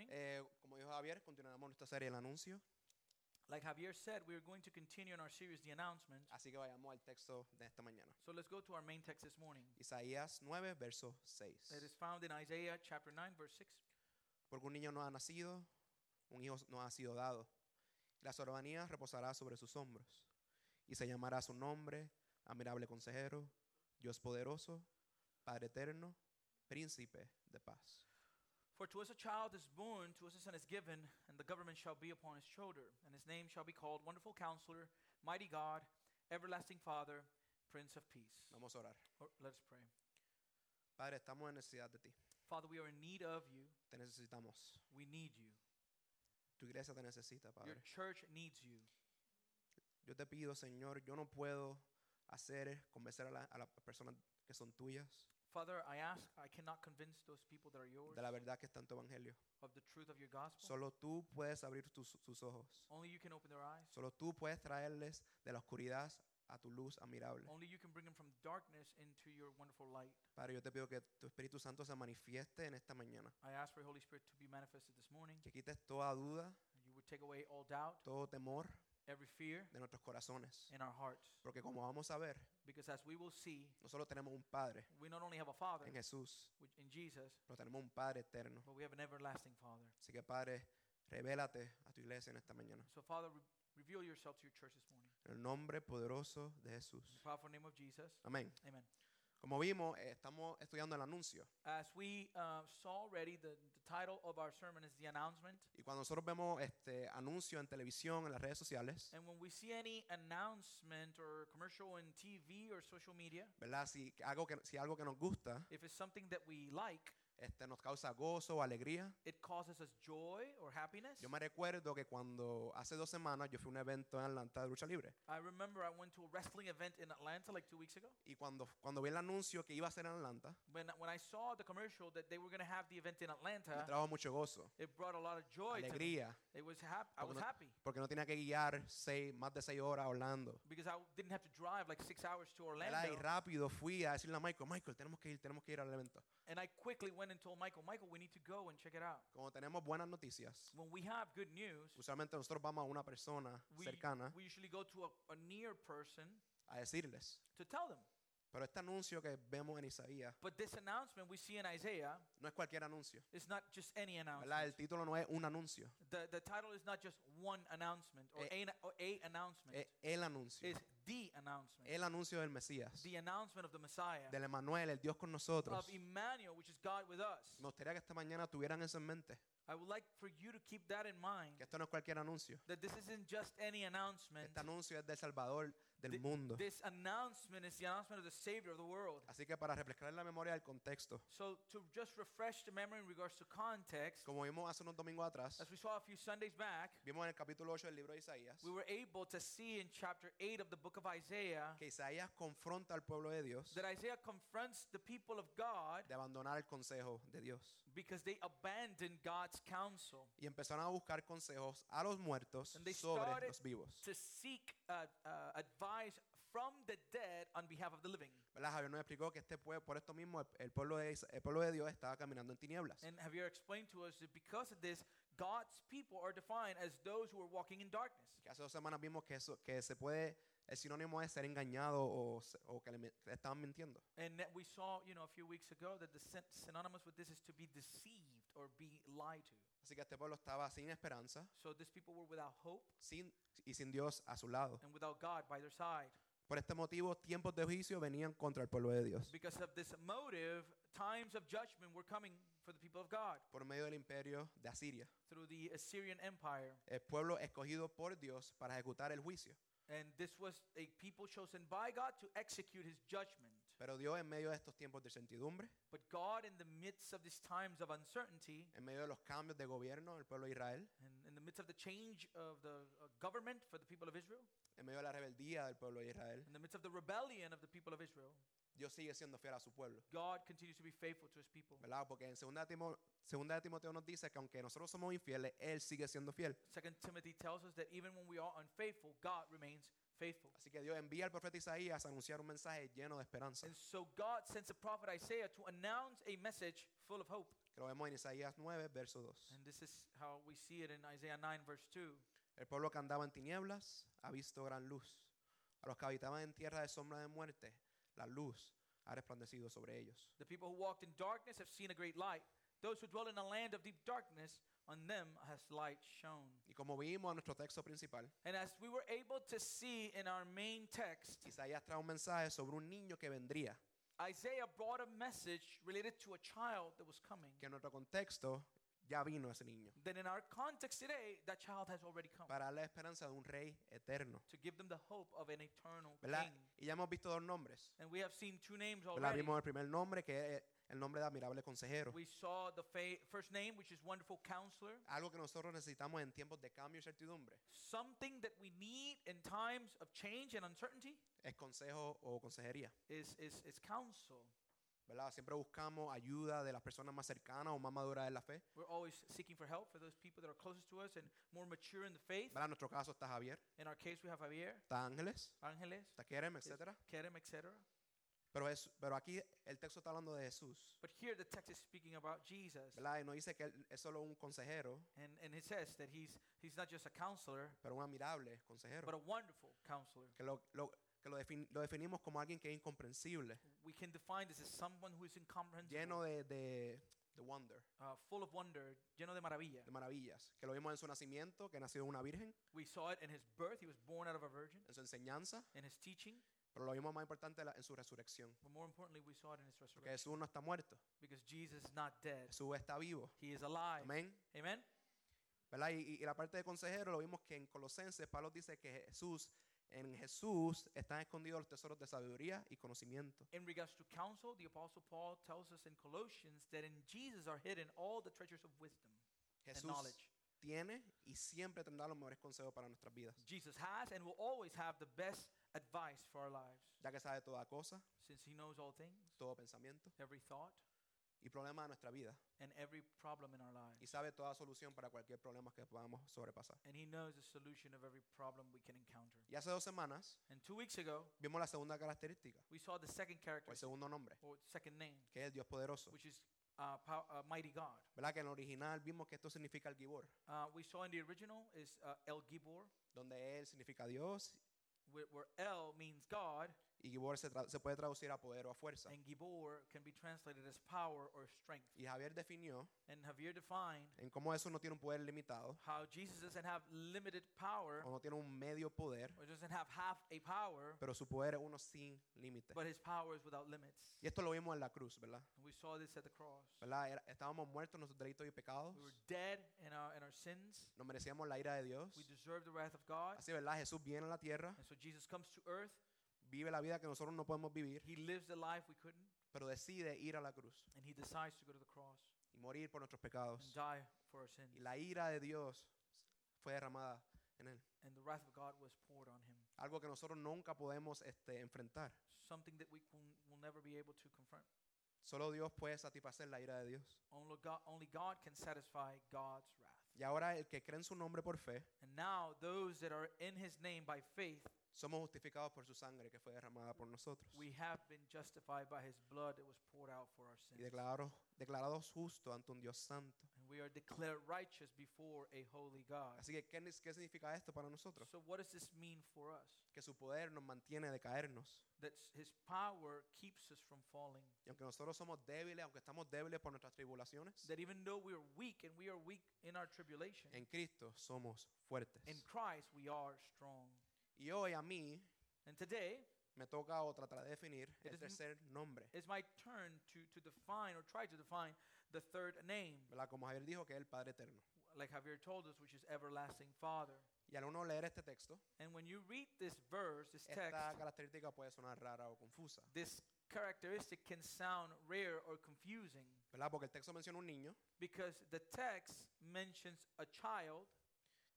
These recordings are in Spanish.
morning. Eh, como dijo Javier, continuaremos nuestra serie El Anuncio. Like Javier said, we are going to continue in our series, The Announcement. Así que vayamos al texto de esta mañana. So let's go to our main text this morning. Isaías 9, verso 6. It is found in Isaiah chapter 9, verse 6. Porque un niño no ha nacido, un hijo no ha sido dado. La soberanía reposará sobre sus hombros. Y se llamará su nombre, admirable consejero, Dios poderoso, Padre eterno, príncipe de paz. For to us a child is born, to us a son is given, and the government shall be upon his shoulder, and his name shall be called Wonderful Counselor, Mighty God, Everlasting Father, Prince of Peace. Vamos a orar. Or- Let us pray. Padre, estamos en necesidad de ti. Father, we are in need of you. Te necesitamos. We need you. Tu iglesia te necesita, Your church needs you. Yo te pido, Señor, yo no puedo hacer, convencer a, la- a las personas que son tuyas Father, I ask, I cannot convince those people that are yours de la verdad que está en tu evangelio. of the truth of your gospel. Solo tú puedes abrir tus, sus ojos. Only you can open their eyes. Solo tú puedes traerles de la oscuridad a tu luz admirable. Only you can bring them from darkness into your wonderful light. Padre, yo te pido que tu Espíritu Santo se manifieste en esta mañana. I ask for your Holy Spirit to be manifested this morning. Que quites toda duda, You would take away all doubt, todo temor every fear de nuestros corazones. in our hearts. Porque como vamos a ver, Because as we will see, nosotros tenemos un Padre we not only have a Father en Jesús, which in Jesus, pero tenemos un Padre eterno. but we have an everlasting Father. Así que Padre, revélate a tu iglesia en esta mañana. So, Father, re- reveal yourself to your church this morning. En el nombre poderoso de In the Jesús. powerful name of Jesus. Amén. Amen. Como vimos, eh, estamos estudiando el anuncio. As we uh, saw already, the, the title of our sermon is The Announcement. Y cuando nosotros vemos este anuncio en televisión, en las redes sociales, And when we see any announcement or commercial in TV or social media, ¿verdad? Si algo que, si algo que nos gusta if it's something that we like, este, nos causa gozo o alegría. it causes us joy or happiness. Yo me recuerdo que cuando hace dos semanas yo fui a un evento en Atlanta de lucha libre. I remember I went to a wrestling event in Atlanta like two weeks ago. Y cuando, cuando vi el anuncio que iba a ser en Atlanta, When, when I saw the commercial that they were going to have the event in me Atlanta, trajo mucho gozo, it brought a lot of joy to me. alegría. It was hap- I was no, happy porque no tenía que guiar seis, más de seis horas a Orlando. because I didn't have to drive like six hours to ¿verdad? Y Orlando. rápido fui a decirle a Michael, Michael, tenemos que ir, tenemos que ir al evento. And I quickly went and told Michael, Michael, we need to go and check it out. Como tenemos buenas noticias, When we have good news, usualmente nosotros vamos a una persona we, cercana we usually go to a, a near person a decirles. to tell them. Pero este anuncio que vemos en Isaías But this announcement we see in Isaiah no es cualquier anuncio. is not just any ¿verdad? announcement. El título no es un anuncio, The, the title is not just one announcement or, Eh, a, or a announcement. es el anuncio. It's the announcement. El anuncio del Mesías, the announcement of the Messiah, del Emanuel, el Dios con nosotros. of Emmanuel, which is God with us. Me gustaría que esta mañana tuvieran eso en mente, I would like for you to keep that in mind. que esto no es cualquier anuncio. That this isn't just any announcement. Este anuncio es del Salvador del mundo. This announcement is the announcement of the Savior of the world. Así que para refrescar la memoria del contexto, So, to just refresh the memory in regards to context, como vimos hace unos domingos atrás, as we saw a few Sundays back, vimos en el capítulo 8 del libro de Isaías, we were able to see in chapter 8 of the book of Isaiah que Isaías confronta al pueblo de Dios that Isaiah confronts the people of God de abandonar el consejo de Dios. because they abandoned God's counsel. Y empezaron a buscar consejos a los muertos And they sobre started los vivos. to seek uh, uh, advice from the dead on behalf of the living. ¿Verdad? Javier nos explicó que este pueblo, por esto mismo, el, pueblo de, el pueblo de Dios estaba caminando en tinieblas. And Javier explained to us that because of this, God's people are defined as those who are walking in darkness. Que hace dos semanas vimos que, eso, que se puede, el sinónimo es ser engañado o, o que le, estaban mintiendo. And that we saw, you know, a few weeks ago that the syn- synonymous with this is to be deceived or be lied to. Así que este pueblo estaba sin esperanza So these people were without hope sin, y sin Dios a su lado. and without God by their side. Por este motivo, tiempos de juicio venían contra el pueblo de Dios Because of this motive, times of judgment were coming for the people of God por medio del imperio de Asiria. through the Assyrian Empire. El pueblo escogido por Dios para ejecutar el juicio. And this was a people chosen by God to execute his judgment. Pero Dios en medio de estos tiempos de incertidumbre, But God, in the midst of these times of uncertainty, en medio de los cambios de gobierno del pueblo de Israel, and in the midst of the change of the uh, government for the people of Israel, en medio de la rebeldía del pueblo de Israel, in the midst of the rebellion of the people of Israel, Dios sigue siendo fiel a su pueblo. God continues to be faithful to his people. ¿Verdad? Porque en 2 de, Timo- segunda de Timoteo nos dice que aunque nosotros somos infieles, Él sigue siendo fiel. Second Timothy tells us that even when we are unfaithful, God remains faithful. Así que Dios envía al profeta Isaías a anunciar un mensaje lleno de esperanza. And so God sends the prophet Isaiah to announce a message full of hope. Que lo vemos en Isaías 9, verso 2. And this is how we see it in Isaiah 9, verse 2. El pueblo que andaba en tinieblas ha visto gran luz. A los que habitaban en tierra de sombra de muerte, la luz ha resplandecido sobre ellos. The people who walked in darkness have seen a great light. Those who dwell in a land of deep darkness, on them has light shone. Y como vimos en nuestro texto principal, And as we were able to see in our main text, Isaías trae un mensaje sobre un niño que vendría, Isaiah brought a message related to a child that was coming. que en nuestro contexto ya vino ese niño, Then in our context today, that child has already come para darle esperanza de un rey eterno. to give them the hope of an eternal ¿Verdad? king. Y ya hemos visto dos nombres. And we have seen two names ¿verdad? already. Vimos el primer nombre, que es el nombre de admirable consejero. We saw the first name, which is Wonderful Counselor. Algo que nosotros necesitamos en tiempos de cambio y certidumbre. Something that we need in times of change and uncertainty Es consejo o consejería. is, is, is counsel. ¿verdad? Siempre buscamos ayuda de las personas más cercanas o más maduras en la fe. We're always seeking for help for those people that are closest to us and more mature in the faith. ¿verdad? En nuestro caso está Javier, In our case, we have Javier, está Ángeles, Ángeles, está Kerem, etc. Kerem, etc. Pero, es, pero aquí el texto está hablando de Jesús. But here the text is speaking about Jesus. ¿verdad? Y no dice que él es solo un consejero, And, and it says that he's, he's not just a counselor, pero un admirable consejero. but a wonderful counselor. que lo, lo- que lo, defin- lo definimos como alguien que es incomprensible, We can define this as someone who is incomprehensible, lleno de, de, de wonder, uh, full of wonder, lleno de maravilla. de maravillas. Que lo vimos en su nacimiento, que nació de una virgen, We saw it in his birth. He was born out of a virgin. en su enseñanza, In his teaching. Pero lo vimos más importante en su resurrección. But more importantly, we saw it in his Porque resurrection. Jesús no está muerto, Because Jesus is not dead. Jesús está vivo. He is alive. Amén. Amen? ¿verdad? Y, y la parte de consejero lo vimos que en Colosenses Pablo dice que Jesús, en Jesús están escondidos los tesoros de sabiduría y conocimiento. In regards to counsel, the Apostle Paul tells us in Colossians that in Jesus are hidden all the treasures of wisdom and Jesús knowledge. tiene y siempre tendrá los mejores consejos para nuestras vidas, Jesus has and will always have the best advice for our lives, ya que sabe toda cosa, since he knows all things, todo pensamiento every thought, y problema de nuestra vida, and every problem in our lives. y sabe toda solución para cualquier problema que podamos sobrepasar. And he knows the solution of every problem we can encounter. Y hace dos semanas And two weeks ago, vimos la segunda característica, we saw the second o character, el segundo nombre, or second name, que es el Dios poderoso. which is uh, pow- uh, mighty God. ¿Verdad? Que en el original vimos que esto significa el Gibor, Uh, we saw in the original is uh, El Gibor, donde él significa Dios where, El means God, y Gibor se, puede traducir a poder o a fuerza. and Gibor can be translated as power or strength. Y Javier definió And Javier defined en cómo eso no tiene un poder limitado how Jesus doesn't have limited power o no tiene un medio poder, or doesn't have half a power, pero su poder es uno sin límite. but his power is without limits. Y esto lo vimos en la cruz, ¿verdad? And we saw this at the cross. ¿verdad? Era- estábamos muertos en nuestros delitos y pecados, We were dead in our, in our sins. no merecíamos la ira de Dios. We the wrath of God. Así, ¿verdad? Jesús viene a la tierra, And so Jesus comes to earth. Vive la vida que nosotros no podemos vivir, He lives the life we couldn't. pero decide ir a la cruz And he decides to go to the cross y morir por nuestros and pecados. die for our sins. Y la ira de Dios fue derramada en él. And the wrath of God was poured on him. Algo que nosotros nunca podemos este, enfrentar. Something that we will, will never be able to confront. Solo Dios puede satisfacer la ira de Dios. Only God, only God can satisfy God's wrath. Y ahora el que cree en su nombre por fe, And now those that are in his name by faith, somos justificados por su sangre que fue derramada por nosotros. we have been justified by his blood that was poured out for our Y sins. declarados, declarados justos ante un Dios santo. And we are declared righteous before a holy God. Así que, ¿qué, ¿qué significa esto para nosotros? So what does this mean for us? Que su poder nos mantiene de caernos. That his power keeps us from falling. Y aunque nosotros somos débiles, aunque estamos débiles por nuestras tribulaciones, That even though we are weak and we are weak in our tribulation, en Cristo somos fuertes. in Christ we are strong. Y hoy a mí And today me toca o tratar de definir el is tercer nombre. it's my turn to, to define or try to define the third name, ¿verdad? Como Javier dijo, que es el Padre Eterno. like Javier told us, which is everlasting Father. Y al uno leer este texto, And when you read this verse, this text, esta característica puede sonar rara o confusa. this characteristic can sound rare or confusing ¿verdad? Porque el texto menciona un niño because the text mentions a child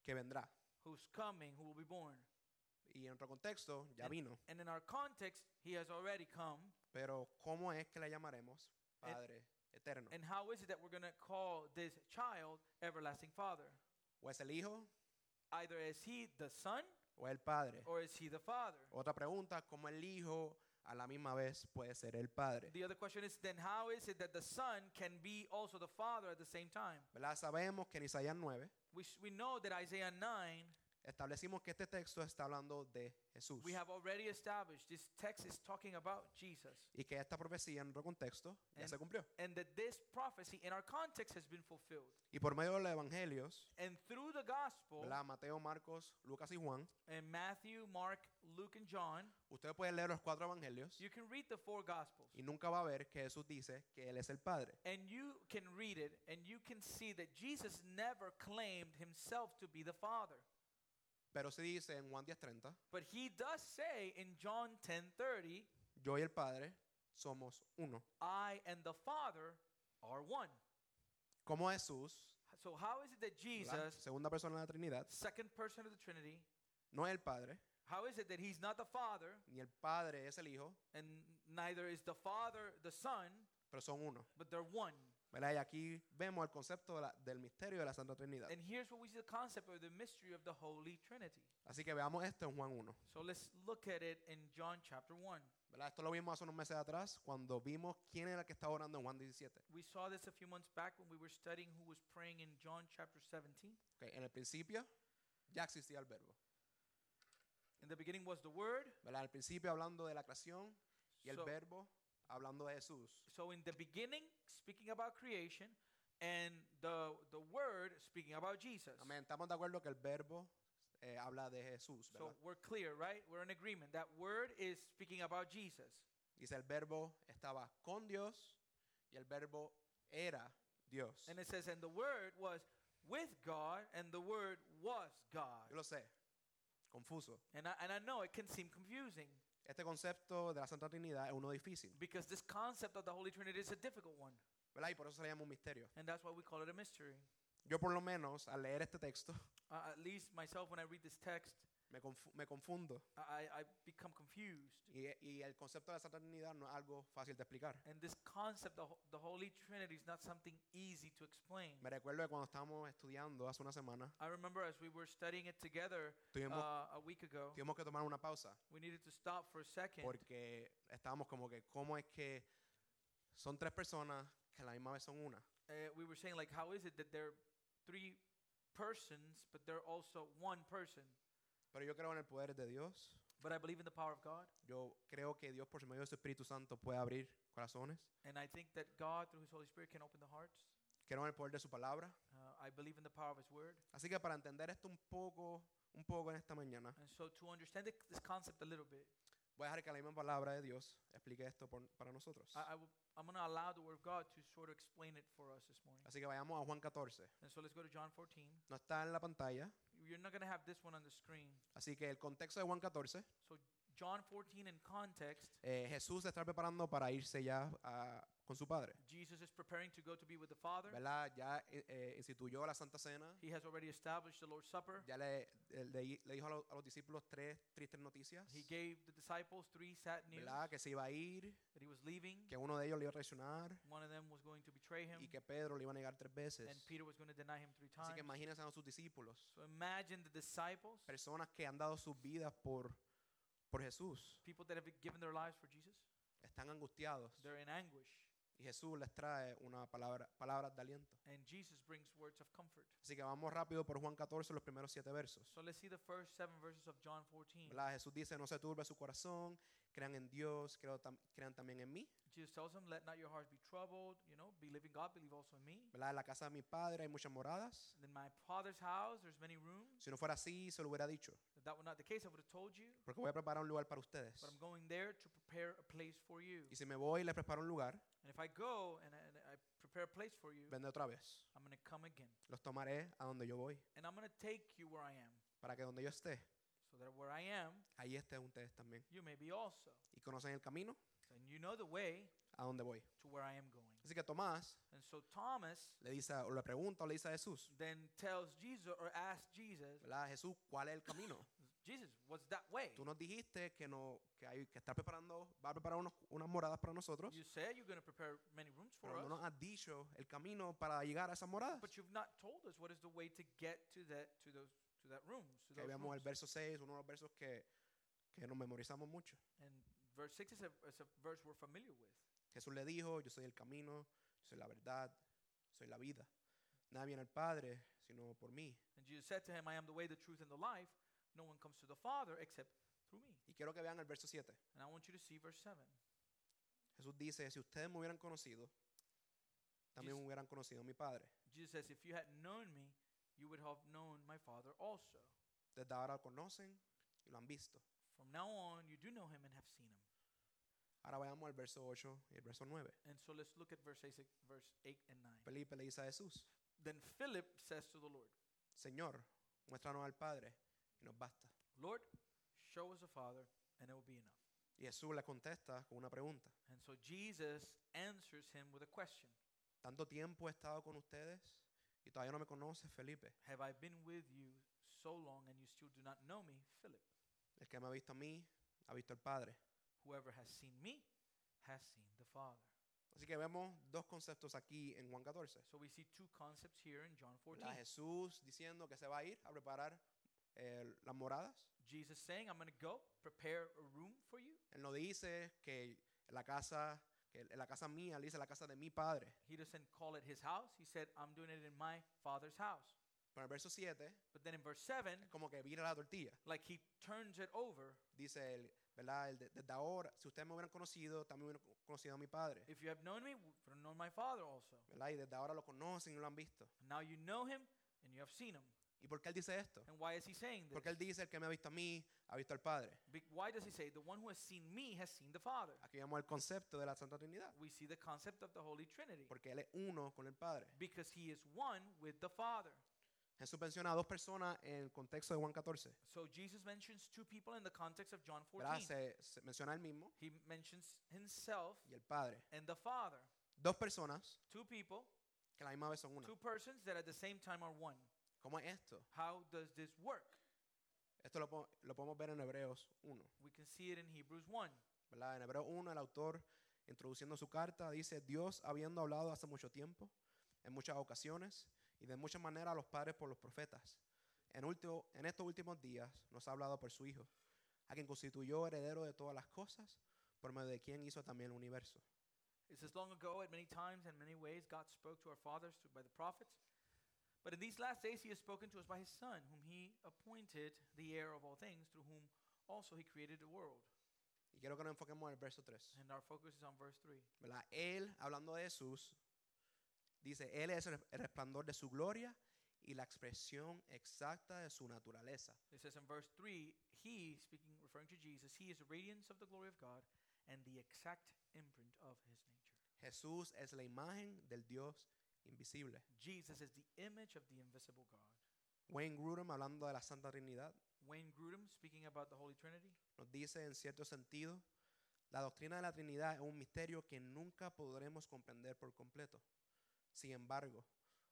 que vendrá. who's coming, who will be born. Y en otro contexto, ya And- vino. And in our context, he has already come. Pero ¿cómo es que le llamaremos And- Padre Eterno? And how is it that we're going to call this child everlasting Father? ¿O es el Hijo Either is he the son o el Padre? or is he the Father? Otra pregunta, ¿cómo el Hijo a la misma vez puede ser el Padre? The other question is then how is it that the Son can be also the Father at the same time? ¿Verdad? Sabemos que en Isaías 9 We, s- we know that Isaiah 9, establecimos que este texto está hablando de Jesús we have already established this text is talking about Jesus. y que esta profecía en otro contexto ya And- se cumplió. And that this prophecy in our context has been fulfilled. Y por medio de los evangelios, And through the gospel, ¿verdad? Mateo, Marcos, Lucas y Juan, in Matthew, Mark, Luke, and John, ustedes pueden leer los cuatro evangelios you can read the four gospels. y nunca va a ver que Jesús dice que Él es el Padre. And you can read it and you can see that Jesus never claimed himself to be the Father. Pero sí dice en Juan 10:30, But he does say in John 10:30, yo y el Padre somos uno. I and the Father are one. Como Jesús, So how is it that. Jesus, segunda persona de la Trinidad, second person of the Trinity, no es el Padre, how is it that he's not the Father ni el Padre es el Hijo, and neither is the Father the Son, pero son uno. but they're one? ¿Verdad? Y aquí vemos el concepto de la- del misterio de la Santa Trinidad. And here's where we see the concept of the mystery of the Holy Trinity. Así que veamos esto en Juan 1. So let's look at it in John chapter 1. ¿verdad? Esto lo vimos hace unos meses atrás cuando vimos quién era el que estaba orando en Juan 17. We saw this a few months back when we were studying who was praying in John chapter 17. Ok, En el principio ya existía el verbo. In the beginning was the Word. ¿verdad? Al principio hablando de la creación y el So, verbo hablando de Jesús. so in the beginning, speaking about creation, and the, the Word speaking about Jesus. Amén. Estamos de acuerdo que el verbo eh, habla de Jesús. So we're clear, right? We're in agreement. That Word is speaking about Jesus. Dice el verbo estaba con Dios y el verbo era Dios. And it says, and the Word was with God, and the Word was God. Yo lo sé. Confuso. And I, and I know it can seem confusing Este concepto de la Santa Trinidad es uno difícil. because this concept of the Holy Trinity is a difficult one. ¿verdad? Y por eso se le llama un misterio. And that's why we call it a mystery. Yo por lo menos al leer este texto Uh, at least myself, when I read this text, me, confu- me confundo. I, I become confused. Y, y el concepto de la Santa Trinidad no es algo fácil de explicar. And this concept, the, ho- the Holy Trinity, is not something easy to explain. Me recuerdo que cuando estábamos estudiando hace una semana, I remember as we were studying it together tuvimos, uh, a week ago, tuvimos que tomar una pausa we needed to stop for a second porque estábamos como que, ¿cómo es que son tres personas que a la misma vez son una? uh, we were saying like how is it that there are three persons but they're also one person Pero yo creo en el poder de Dios. but i believe in the power of god Yo creo que Dios por medio de su Espíritu Santo puede abrir corazones. and i think that god through his holy spirit can open the hearts Creo en el poder de su palabra. uh, i believe in the power of his word Así que para entender esto un poco, un poco en esta mañana, and so to understand this concept a little bit voy a dejar que la misma palabra de Dios explique esto por- para nosotros. I, I will, i'm going to allow the word of god to sort of explain it for us this morning Así que vayamos a Juan 14. and so let's go to john 14 No está en la pantalla. You're not going to have this one on the screen. Así que el contexto de Juan 14, so john 14 in context eh, Jesús se está preparando para irse ya a- con su Padre. jesus is preparing to go to be with the father ¿Verdad? Ya eh, eh, instituyó la Santa Cena. he has already established the lord's supper Ya le, le- le dijo a, los- a los discípulos tres tristes noticias. He gave the disciples three sad news ¿Verdad? Que se iba a ir, that he was leaving. que uno de ellos le iba a traicionar One of them was going to betray him, y que Pedro le iba a negar tres veces. and Peter was going to deny him three Así times. que imagínense a sus discípulos, So imagine the disciples, personas que han dado sus vidas por, por Jesús, people that have given their lives for Jesus, están angustiados they're in anguish, y Jesús les trae una palabra, palabras de aliento. and Jesus brings words of comfort. Así que vamos rápido por Juan 14, los primeros siete versos. So let's see the first seven verses of John 14. ¿Verdad? Jesús dice, no se turbe su corazón, crean en Dios, tam- crean también en mí. Jesus tells them, "Let not your hearts be troubled. You know, believe in God, believe also in me. ¿Verdad? En la casa de mi padre hay muchas moradas. In my Father's house, there's many rooms. Si no fuera así, se lo hubiera dicho. If that were not the case, I would have told you. Porque voy a preparar un lugar para ustedes. But I'm going there to prepare a place for you. Y si me voy y les preparo un lugar, And if I go and I, and I prepare a place for you, vendré otra vez. I'm going to come again. Los tomaré a donde yo voy. And I'm going to take you where I am, Para que donde yo esté, so that where I am, ahí estén ustedes también. you may be also. Y conocen el camino And you know the way a donde voy. to where I am going. Así que Tomás And so Thomas le dice, o le pregunta o le dice a Jesús, then tells Jesus or asks Jesus, ¿verdad? Jesús, ¿cuál es el camino? Jesus, what's that way? Tú nos dijiste que no que hay que estar preparando, va a preparar unos- unas moradas para nosotros, You said you're going to prepare many rooms for pero no us, nos has dicho el camino para llegar a esas moradas. but you've not told us what is the way to get to that to those to that room, to Que those vemos el rooms. verso 6, uno de los versos que, que nos memorizamos mucho. And verse 6 is a, is a verse we're familiar with. Jesús le dijo, yo soy el camino, yo soy la verdad, soy la vida. Nadie viene al Padre sino por mí. And Jesus said to him, I am the way, the truth, and the life. No one comes to the Father except through me. Y quiero que vean el verso 7. And I want you to see verse 7. Jesús dice, si ustedes me hubieran conocido, también Jesus- hubieran conocido a mi Padre. Jesus says, If you had known me, you would have known my Father also. Desde ahora conocen y lo han visto. From now on, you do know him and have seen him. Ahora veamos el verso 8 y el verso 9. And so let's look at verse 8, verse 8 and 9. Felipe le dice a Jesús, Then Philip says to the Lord, Señor, muéstranos al Padre y nos basta. Lord, show us the Father, and it will be enough. Y Jesús le contesta con una pregunta. And so Jesus answers him with a question ¿Tanto tiempo he estado con ustedes y todavía no me conoces, Felipe? Have I been with you so long and you still do not know me, Philip? El que me ha visto a mí, ha visto al Padre. Whoever has seen me has seen the Father. Así que vemos dos conceptos aquí en Juan 14. So we see two concepts here in John 14. ¿verdad? Jesús diciendo que se va a ir a preparar eh, las moradas. Jesus saying, I'm going to go prepare a room for you. Él no dice que la casa, la casa mía, él dice la casa de mi Padre. He doesn't call it his house. He said, I'm doing it in my Father's house. Pero en el verso 7 But then in verse 7, es como que vira la tortilla. like he turns it over. Dice él, ¿verdad? De- desde ahora, si ustedes me hubieran conocido, también hubieran co- conocido a mi Padre. If you have known me, you have known my Father also. ¿verdad? Y desde ahora lo conocen y lo han visto. And now you know him and you have seen him. ¿Y por qué él dice esto? And why is he saying this? Porque él dice, el que me ha visto a mí, ha visto al Padre. Be- why does he say, the one who has seen me has seen the Father? Aquí vemos el concepto de la Santa Trinidad. We see the concept of the Holy Trinity. Porque él es uno con el Padre. Because he is one with the Father. Jesús menciona a dos personas en el contexto de Juan 14. So Jesus mentions two people in the context of John ¿verdad? 14. Se, se menciona él mismo He mentions himself y el Padre. and the Father. Dos personas Two people, que a la misma vez son una. two persons that at the same time are one. ¿Cómo es esto? How does this work? Esto lo, po- lo podemos ver en Hebreos 1. We can see it in Hebrews 1. ¿verdad? En Hebreos 1 el autor, introduciendo su carta, dice, Dios habiendo hablado hace mucho tiempo, en muchas ocasiones y de muchas maneras a los padres por los profetas. En, último, en estos últimos días nos ha hablado por su Hijo, a quien constituyó heredero de todas las cosas, por medio de quien hizo también el universo. It says, Long ago, at many times and many ways, God spoke to our fathers through, by the prophets. But in these last days, He has spoken to us by His Son, whom He appointed the heir of all things, through whom also He created the world. Y quiero que nos enfoquemos en el verso 3. And our focus is on verse 3. ¿verdad? Él, hablando de Jesús, dice, Él es el resplandor de su gloria y la expresión exacta de su naturaleza. It says in verse 3, He, speaking, referring to Jesus, He is the radiance of the glory of God and the exact imprint of His nature. Jesús es la imagen del Dios invisible. Jesus is the image of the invisible God. Wayne Grudem, hablando de la Santa Trinidad, Wayne Grudem, speaking about the Holy Trinity, nos dice en cierto sentido, la doctrina de la Trinidad es un misterio que nunca podremos comprender por completo. Sin embargo,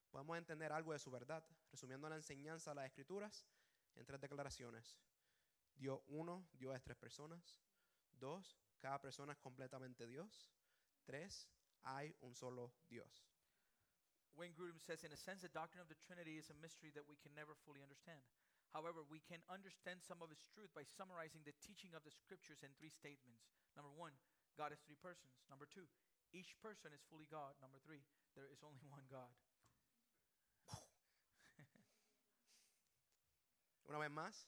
podemos entender algo de su verdad, resumiendo la enseñanza de las Escrituras en tres declaraciones. Dios uno, Dios es tres personas. Dos, cada persona es completamente Dios. Tres, hay un solo Dios. Wayne Grudem says, in a sense, the doctrine of the Trinity is a mystery that we can never fully understand. However, we can understand some of its truth by summarizing the teaching of the scriptures in three statements. Number one, God is three persons. Number two, each person is fully God. Number three, there is only one God. Una vez más,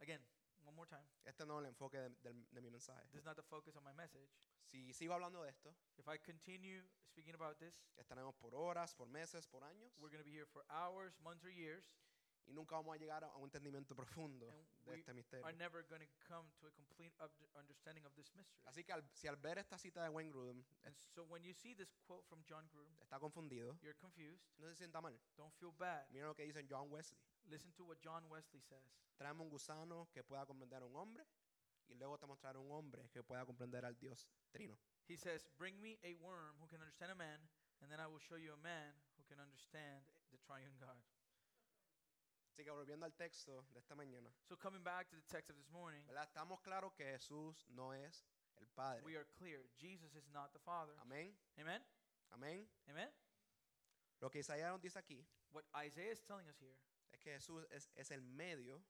Again, one more time. este no es el enfoque de, de mi mensaje. This is not the focus of my message. Si sigo hablando de esto, If I continue speaking about this, estaremos por horas, por meses, por años. we're going to be here for hours, months, or years, y nunca vamos a llegar a un entendimiento profundo And de we este misterio. are never going to come to a complete understanding of this mystery. Así que al- si al ver esta cita de Wayne Grudem And so when you see this quote from John está confundido, you're confused. no se sienta mal. Don't feel bad. Mira lo que dice John Wesley. Listen to what John Wesley says. Traemos un gusano que pueda comprender a un hombre y luego te mostraré un hombre que pueda comprender al Dios trino. He says, Bring me a worm who can understand a man, and then I will show you a man who can understand the triune God. Así que volviendo al texto de esta mañana, So coming back to the text of this morning, ¿verdad? estamos claros que Jesús no es el Padre. we are clear. Jesus is not the Father. Amén, Amen? amén. Amen? Lo que Isaías nos dice aquí What Isaiah is telling us here es que Jesús es, es el medio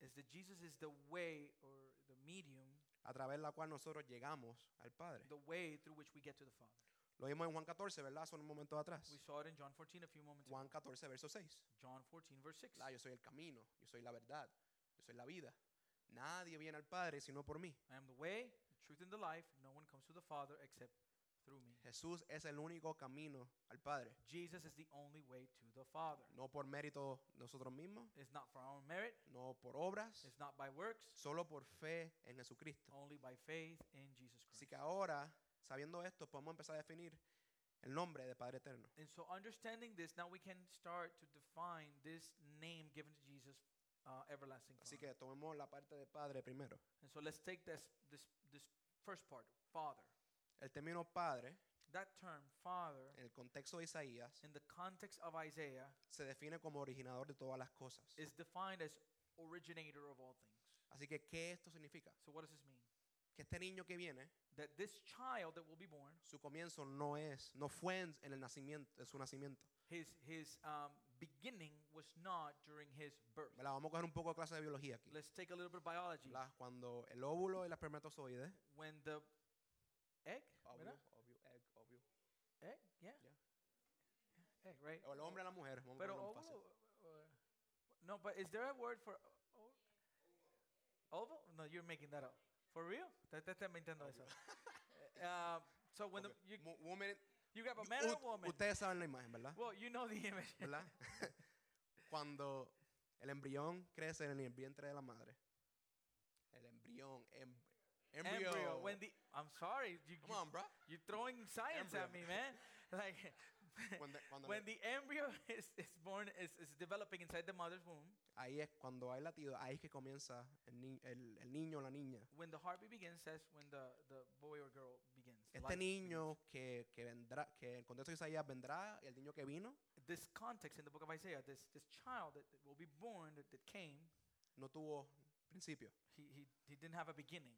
is that Jesus is the way or the medium, a través de la cual nosotros llegamos al Padre. the way through which we get to the Father. Lo vimos en Juan 14, ¿verdad? Hace un momento atrás. We saw it in John 14 a few moments ago. Juan 14, verso 6. John 14, verse 6. Ah, yo soy el camino, yo soy la verdad, yo soy la vida. Nadie viene al Padre sino por mí. I am the way, the truth, and the life. No one comes to the Father except through me. Jesús es el único camino al Padre. Jesus is the only way to the Father. No por mérito nosotros mismos, It's not for our own merit, no por obras, it's not by works, solo por fe en Jesucristo. only by faith in Jesus Así Christ. que ahora, sabiendo esto, podemos empezar a definir el nombre de Padre Eterno. And so, understanding this, now we can start to define this name given to Jesus, uh, everlasting Así Father. que tomemos la parte de Padre primero. And so, let's take this this this first part, Father. El término Padre, That term, Father, en el contexto de Isaías, in the context of Isaiah, se define como originador de todas las cosas. is defined as originator of all things. Así que, ¿qué esto significa? So, what does this mean? Que este niño que viene, That this child that will be born, su comienzo no es, no fue en, el nacimiento, en su nacimiento. his his um, beginning was not during his birth. ¿verdad? Vamos a coger un poco de clase de biología aquí. Let's take a little bit of biology. ¿verdad? Cuando el óvulo y el espermatozoide, When the egg, óvulo, ¿verdad? óvulo, egg, óvulo, egg, yeah, Yeah. egg, right? o el hombre y la mujer, vamos a Pero ovulo, uh, no, but is there a word for oval? No, you're making that up. For real? Te, te estás inventando eso. Uh, so when the, you, woman- you grab a man or a woman, ustedes saben la imagen, ¿verdad? well, you know the image. ¿verdad? Cuando el embrión crece en el vientre de la madre. El embrión, em, embryo. Embryo. When the I'm sorry, you, Come on, bro. you're throwing science at me, Embryo. man. Like Cuando, cuando when the embryo is, is born, is, is developing inside the mother's womb. ahí es cuando hay latido, ahí es que comienza el, ni- el, el niño o la niña. When the heartbeat begins, that's when the, the boy or girl begins. Este niño que, que vendrá, que en el contexto de Isaías vendrá, el niño que vino. This context in the book of Isaiah, this, this child that, that will be born, that, that came, no tuvo principio. he, he, he didn't have a beginning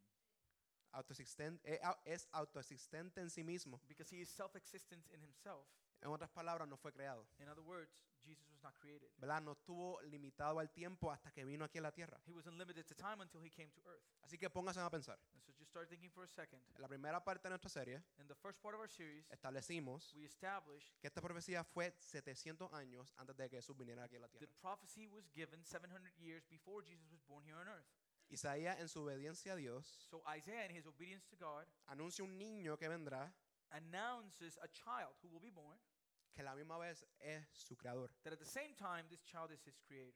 es autoexistente en sí mismo. because he is self-existent in himself. En otras palabras, no fue creado. In other words, Jesus was not created. ¿verdad? No estuvo limitado al tiempo hasta que vino aquí a la tierra. He was unlimited to time until he came to earth. Así que pónganse a pensar. And so just start thinking for a second. En la primera parte de nuestra serie In the first part of our series, establecimos we established que esta profecía fue 700 años antes de que Jesús viniera aquí a la tierra. prophecy was given 700 years before Jesus was born here on earth. Isaías en su obediencia a Dios So Isaiah, in his obedience to God, anuncia un niño que vendrá announces a child who will be born, que a la misma vez es su creador. that at the same time, this child is his creator.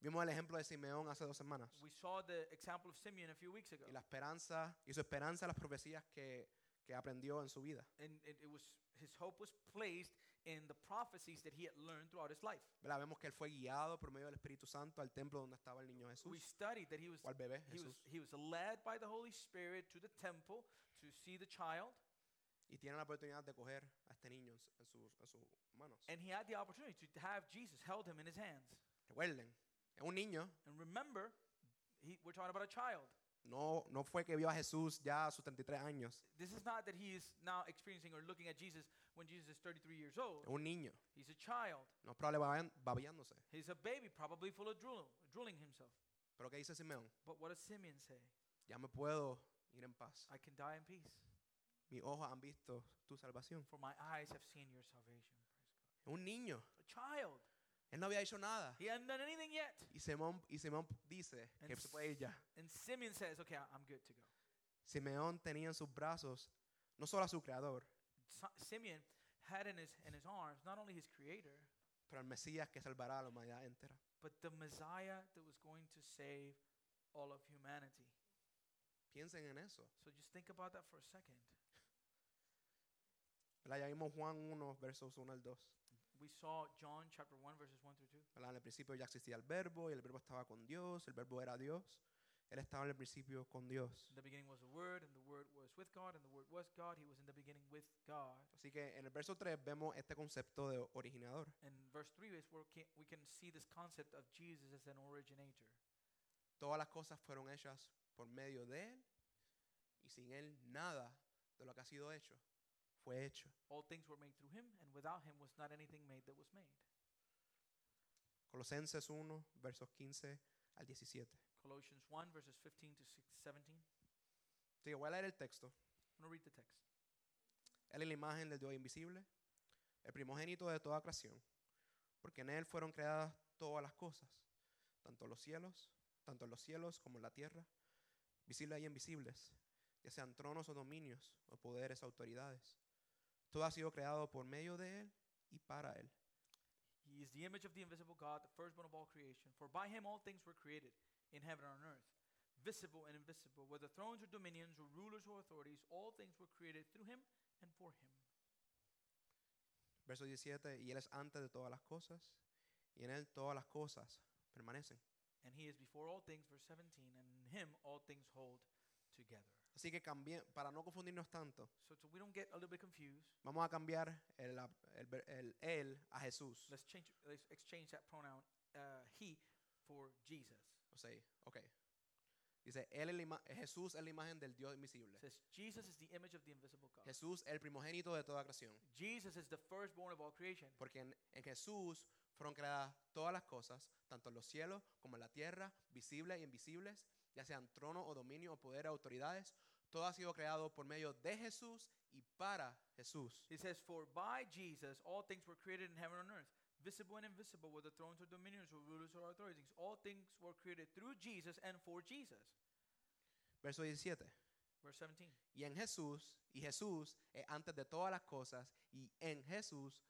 Vimos el ejemplo de Simeón hace dos semanas We saw the example of Simeon a few weeks ago. y la esperanza y su esperanza las profecías que, que aprendió en su vida. And it, it was his hope was placed in the prophecies that he had learned throughout his life. ¿verdad? Vemos que él fue guiado por medio del Espíritu Santo al templo donde estaba el niño We Jesús studied that he was o al bebé he was Jesús he was led by the Holy Spirit to the temple to see the child, y tiene la oportunidad de coger a este niño en, su- en sus, en sus manos. and he had the opportunity to have Jesus held him in his hands. Recuerden, es un niño, And remember, he, we're talking about a child. No, no fue que vio a Jesús ya a sus 33 años, This is not that he is now experiencing or looking at Jesus when Jesus is 33 years old. un niño, He's a child. no es probable babeándose. He's a baby, probably full of drool, drooling himself. Pero ¿qué dice Simeón? But what does Simeon say? Ya me puedo ir en paz. I can die in peace, Mis ojos han visto tu salvación. for my eyes have seen your salvation. Un niño, A child. Él no había hecho nada. He hadn't done anything yet. Y Simeón dice que And se puede ir ya. And Simeon says, Okay, I'm good to go. Simeón tenía en sus brazos no solo a su creador, Si- Simeon had in his, in his arms not only his creator, pero al Mesías que salvará a la humanidad entera. but the Messiah that was going to save all of humanity. Piensen en eso. So just think about that for a second. ¿verdad? Ya vimos Juan 1, versos 1 al 2. We saw John chapter 1, verses 1 through 2. ¿verdad? En el principio ya existía el verbo y el verbo estaba con Dios, el verbo era Dios. Él estaba en el principio con Dios. In the beginning was the Word, and the Word was with God, and the Word was God. He was in the beginning with God. Así que en el verso 3 vemos este concepto de originador. And verse 3 is where ca- we can see this concept of Jesus as an originator. Todas las cosas fueron hechas por medio de Él y sin Él nada de lo que ha sido hecho fue hecho. All things were made through him, and without him was not anything made that was made. Colosenses 1, versos 15 al 17. Colossians 1, verses 15 to 6 17. Así que voy a leer el texto. I'm going to read the text. Él es la imagen del Dios invisible, el primogénito de toda creación, porque en Él fueron creadas todas las cosas, tanto los cielos, tanto los cielos como la tierra, visibles y invisibles, ya sean tronos o dominios, o poderes o autoridades. Todo ha sido creado por medio de Él y para Él. He is the image of the invisible God, the firstborn of all creation. For by him all things were created, in heaven and on earth, visible and invisible, whether thrones or dominions or rulers or authorities, all things were created through him and for him. Verso 17, y Él es antes de todas las cosas, y en Él todas las cosas permanecen. And he is before all things, verse 17, and in him all things hold together. Así que cambie, para no confundirnos tanto, So, we don't get a little bit confused, vamos a cambiar el, el, el Él a Jesús. let's change let's exchange that pronoun uh, he for Jesus. O sea, ok. Dice, él es la Jesús es la imagen del Dios invisible. Says Jesus is the image of the invisible God. Jesús es el primogénito de toda creación. Jesus is the firstborn of all creation. Porque en, en Jesús fueron creadas todas las cosas, tanto en los cielos como en la tierra, visibles e invisibles, ya sean tronos o dominio o poder, autoridades. Todo ha sido creado por medio de Jesús y para Jesús. He says, For by Jesus all things were created in heaven and earth, visible and invisible, whether thrones or dominions or rulers or authorities. All things were created through Jesus and for Jesus. Verso 17. Verse 17. Y en Jesús, y Jesús es antes de todas las cosas, y en Jesús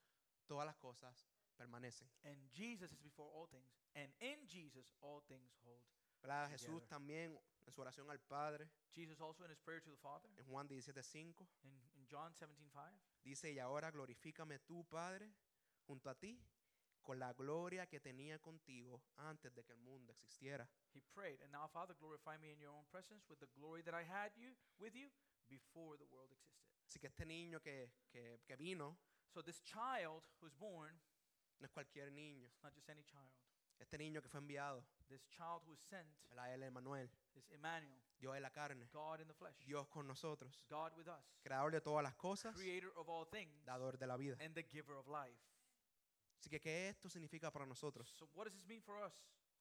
todas las cosas permanecen. And Jesus is before all things, and in Jesus all things hold. ¿Verdad? Together. Jesús también en su oración al Padre, Jesus also in his prayer to the Father, en Juan 17:5, in, in John 17 5, dice, y ahora glorifícame tú, Padre, junto a ti, con la gloria que tenía contigo antes de que el mundo existiera. he prayed, And now, Father, glorify me in your own presence with the glory that I had you with you before the world existed. Así que este niño que, que, que vino So this child who's born, no es cualquier niño. it's not just any child. Este niño que fue enviado, This child who is sent es Emmanuel, is Emmanuel, Dios en la carne, God in the flesh, Dios con nosotros, God with us, creador de todas las cosas, creator of all things, dador de la vida. and the giver of life. Así que, ¿qué esto significa para nosotros? So what does this mean for us?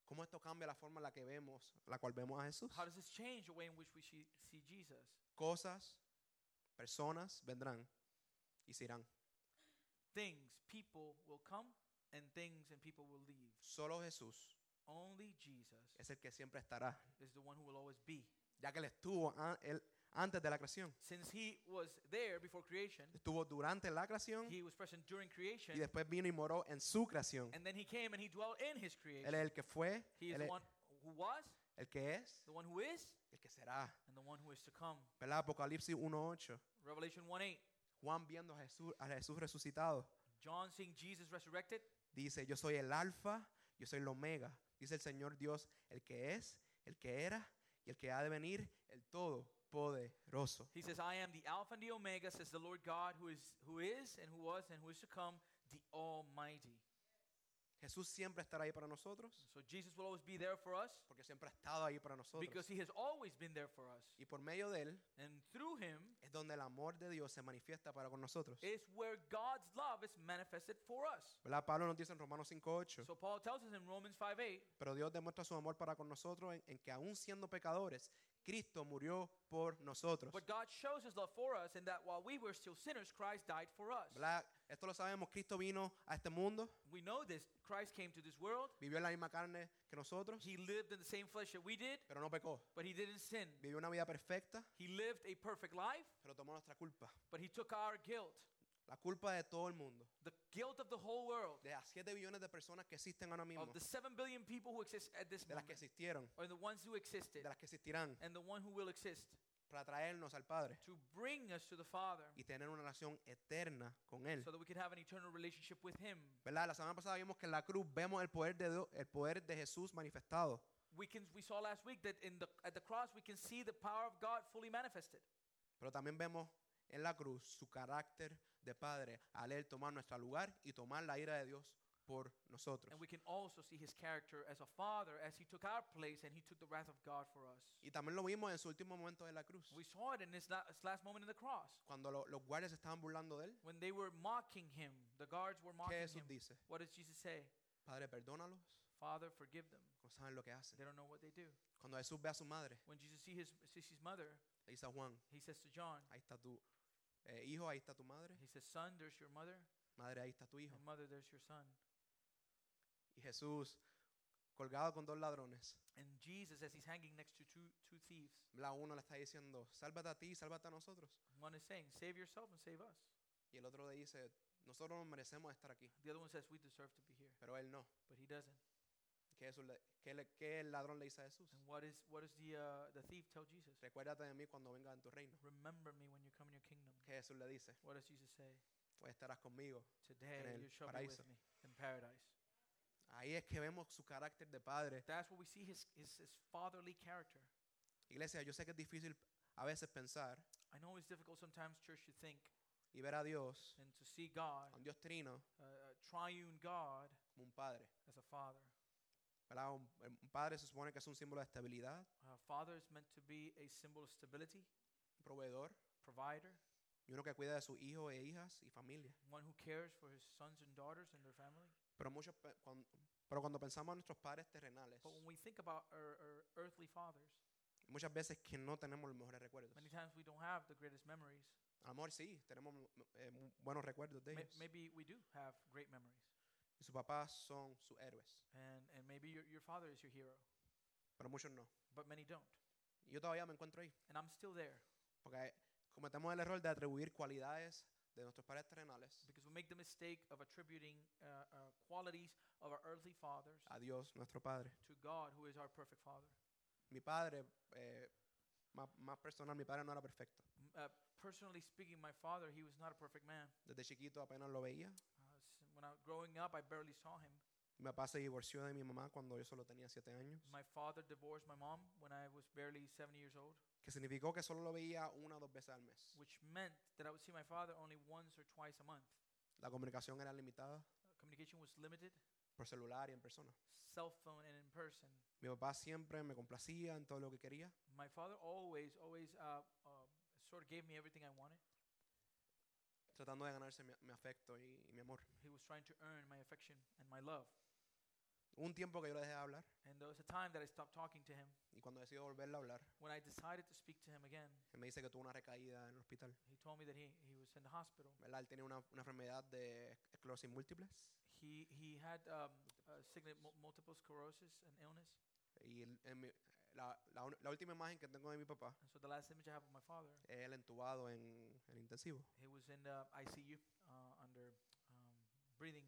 ¿Cómo esto cambia la forma en la que vemos, la cual vemos a Jesús? How does this change the way in which we see see Jesus? Cosas, personas vendrán y se irán. Things, people will come, and things and people will leave. Solo Jesús Only Jesus es el que siempre estará, is the one who will always be. ya que Él estuvo a- él- antes de la creación, Since he was there before creation, estuvo durante la creación he was present during creation, y después vino y moró en su creación. and then he came and he dwelt in his Él creation. es el que fue, He is él the es one who was, el que es, the one who is, el que será. and the one who is to come. ¿Verdad? Apocalipsis 1.8. Revelation 1 8. Juan viendo a Jesús, a Jesús resucitado, John seeing Jesus resurrected. Dice, yo soy el alfa, yo soy el omega. Dice el Señor Dios, el que es, el que era y el que ha de venir, el todopoderoso. He says, I am the Alpha and the Omega, says the Lord God, who is, who is, and who was, and who is to come, the Almighty. Jesús siempre estará ahí para nosotros, So Jesus will always be there for us porque siempre ha estado ahí para nosotros. because he has always been there for us. Y por medio de Él And through him es donde el amor de Dios se manifiesta para con nosotros. is where God's love is manifested for us. ¿Verdad? Pablo nos dice en Romanos 5.8, So Paul tells us in Romans 5 8, pero Dios demuestra su amor para con nosotros en, en que aún siendo pecadores, Cristo murió por nosotros. but God shows his love for us in that while we were still sinners, Christ died for us. ¿Verdad? Esto lo sabemos, Cristo vino a este mundo, We know this. Christ came to this world. vivió en la misma carne que nosotros, He lived in the same flesh that we did, pero no pecó. but he didn't sin. Vivió una vida perfecta, He lived a perfect life, pero tomó nuestra culpa. but he took our guilt, La culpa de todo el mundo. the guilt of the whole world, De las 7 billones de personas que existen ahora mismo, of the 7 billion people who exist at this de las que moment, existieron, or the ones who existed, de las que existirán, and the one who will exist, para traernos al Padre to bring us to the Father y tener una relación eterna con Él. so that we can have an eternal relationship with him. ¿Verdad? La semana pasada vimos que en la cruz vemos el poder de, Dios- el poder de Jesús manifestado. We can we saw last week that in the at the cross we can see the power of God fully manifested. Pero también vemos en la cruz su carácter de Padre al Él tomar nuestro lugar y tomar la ira de Dios por nosotros. And we can also see his character as a father as he took our place and he took the wrath of God for us. Y también lo vimos en su último momento de la cruz, We saw it in his, la- his last moment in the cross cuando lo- los guardias estaban burlando de Él. when they were mocking him. The guards were ¿Qué mocking Jesús him. dice? What does Jesus say? Padre, perdónalos Father, forgive them. No saben lo que hacen. They don't know what they do. Cuando Jesús ve a su madre, When Jesus sees his, sees his mother, le dice a Juan, he says to John, ahí está tu eh, hijo, ahí está tu madre, he says, Son, there's your mother, madre, ahí está tu hijo. and mother, there's your son. Y Jesús, colgado con dos ladrones, And Jesus, as he's hanging next to two, two thieves, la uno le está diciendo, sálvate a ti, sálvate a nosotros. one is saying, Save yourself and save us. Y el otro le dice, nosotros nos merecemos estar aquí, The other one says, We deserve to be here. pero él no. But he doesn't. ¿Qué, Jesús le- qué le- qué el ladrón le dice a Jesús? And what is what does the uh, the thief tell Jesus? Recuérdate de mí cuando venga en tu reino. Remember me when you come in your kingdom. ¿Qué Jesús le dice? What does Jesus say? Pues estarás conmigo. Today el you shall be with paraíso. me in paradise. Ahí es que vemos su carácter de padre. That's what we see his, his, his fatherly character. Iglesia, yo sé que es difícil a veces pensar I know it's difficult sometimes, church, to think y ver a Dios, and to see God, a un Dios trino, triune God, como un padre. as a father. ¿verdad? Un, un padre se supone que es un símbolo de estabilidad, A father is meant to be a symbol of stability, un proveedor provider, y uno que cuida de sus hijos e hijas y familia. one who cares for his sons and daughters and their family. Pero, muchos, pe- cuan- pero cuando pensamos en nuestros padres terrenales, But when we think about our, our earthly fathers, muchas veces que no tenemos los mejores recuerdos. many times we don't have the greatest memories. A lo mejor sí, tenemos eh, mu- buenos recuerdos de May- ellos. maybe we do have great memories. Y sus papás son sus héroes, And, and maybe your, your father is your hero, pero muchos no. but many don't. Y yo todavía me encuentro ahí, And I'm still there porque cometemos el error de atribuir cualidades de nuestros padres terrenales because we make the mistake of attributing uh, uh, qualities of our earthly fathers a Dios, nuestro Padre. to God, who is our perfect father. Mi padre, eh, más, más personal, mi padre no era perfecto. M- Uh, personally speaking, my father, he was not a perfect man. Desde chiquito apenas lo veía. Uh, s- when I growing up, I barely saw him. Mi papá se divorció de mi mamá cuando yo solo tenía siete años, My father divorced my mom when I was barely seven years old, que significó que solo lo veía una o dos veces al mes. which meant that I would see my father only once or twice a month. La comunicación era limitada Uh, communication was limited, por celular y en persona. cell phone and in person. Mi papá siempre me complacía en todo lo que quería, My father always, always uh, uh, sort of gave me everything I wanted. tratando de ganarse mi, mi afecto y, y mi amor. He was trying to earn my affection and my love. Un tiempo que yo le dejé de hablar And there was a time that I stopped talking to him. y cuando decido volverle a hablar, When I decided to speak to him again, él me dice que tuvo una recaída en el hospital. he told me that he, he was in the hospital. ¿verdad? Él tenía una, una enfermedad de esclerosis múltiples He, he had um, uh, mul- multiple sclerosis and illness. y él- en mi- la, la un- la última imagen que tengo de mi papá And so the last image I have of my father, es él entubado en el intensivo. he was in the ICU uh, under um, breathing.